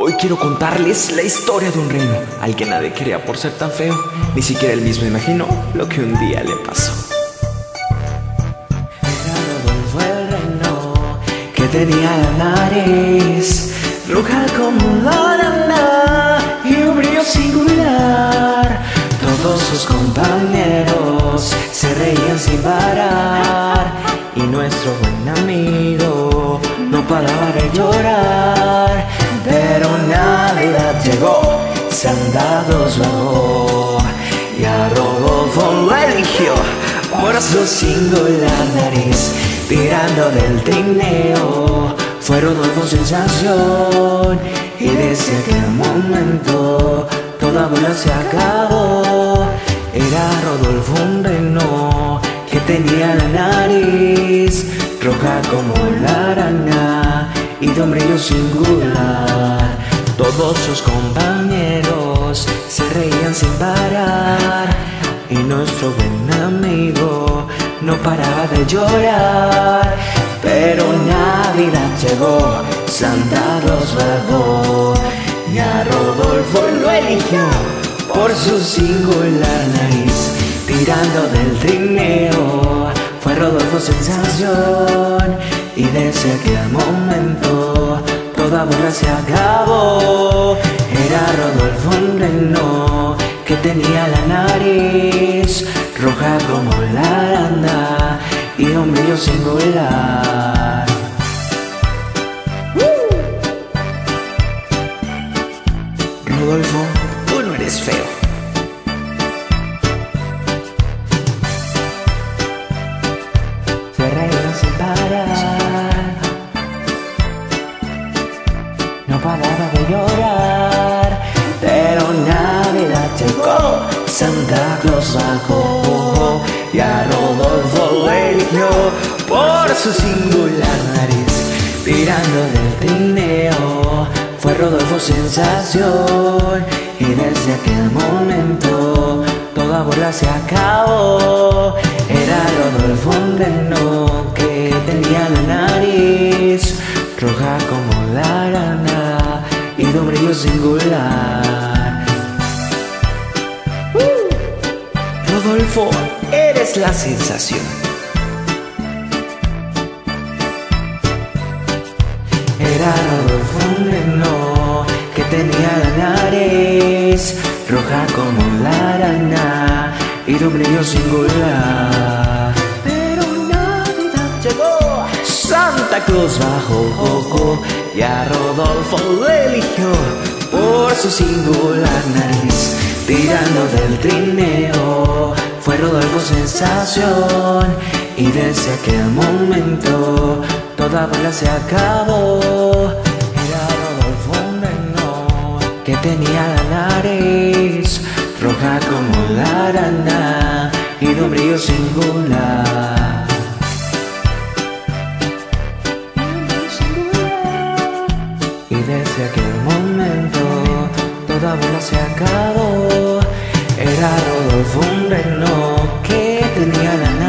Hoy quiero contarles la historia de un reino al que nadie quería por ser tan feo, ni siquiera él mismo imaginó lo que un día le pasó. Rodolfo el reino que tenía la nariz roja como la lana y un brillo singular. Todos sus compañeros se reían sin parar y nuestro buen amigo no paraba de llorar. Llegó, Sandados bajó y a Rodolfo lo eligió su singular nariz, tirando del trineo. Fue Rodolfo sensación y desde aquel momento toda bola se acabó. Era Rodolfo un reno que tenía la nariz roja como la araña y de un brillo singular. Todos sus compañeros se reían sin parar y nuestro buen amigo no paraba de llorar. Pero Navidad llegó, Santa los bajó y a Rodolfo lo eligió por su singular nariz, tirando del trineo. Fue Rodolfo sensación y desde aquel momento toda bola se acabó. Tenía la nariz roja como la aranda y un brillo singular. Rodolfo, tú no eres feo. Se reían sin parar, no paraba de llorar, pero Navidad llegó, Santa Claus bajó y a Rodolfo lo eligió por su singular nariz, tirando del trineo. Fue Rodolfo sensación y desde aquel momento toda bola se acabó. Era Rodolfo un reno que tenía la nariz roja como la arana y de un brillo singular. Rodolfo, eres la sensación. Era Rodolfo un reno que tenía la nariz roja como la arana y de un brillo singular. Pero Navidad llegó, Santa Claus bajó y a Rodolfo lo eligió por su singular nariz, tirando del trineo. Fue Rodolfo sensación y desde aquel momento toda bola se acabó. Era Rodolfo un reno que tenía la nariz roja como la arana y de un brillo singular. Toda bola se acabó. Era Rodolfo un reno que tenía la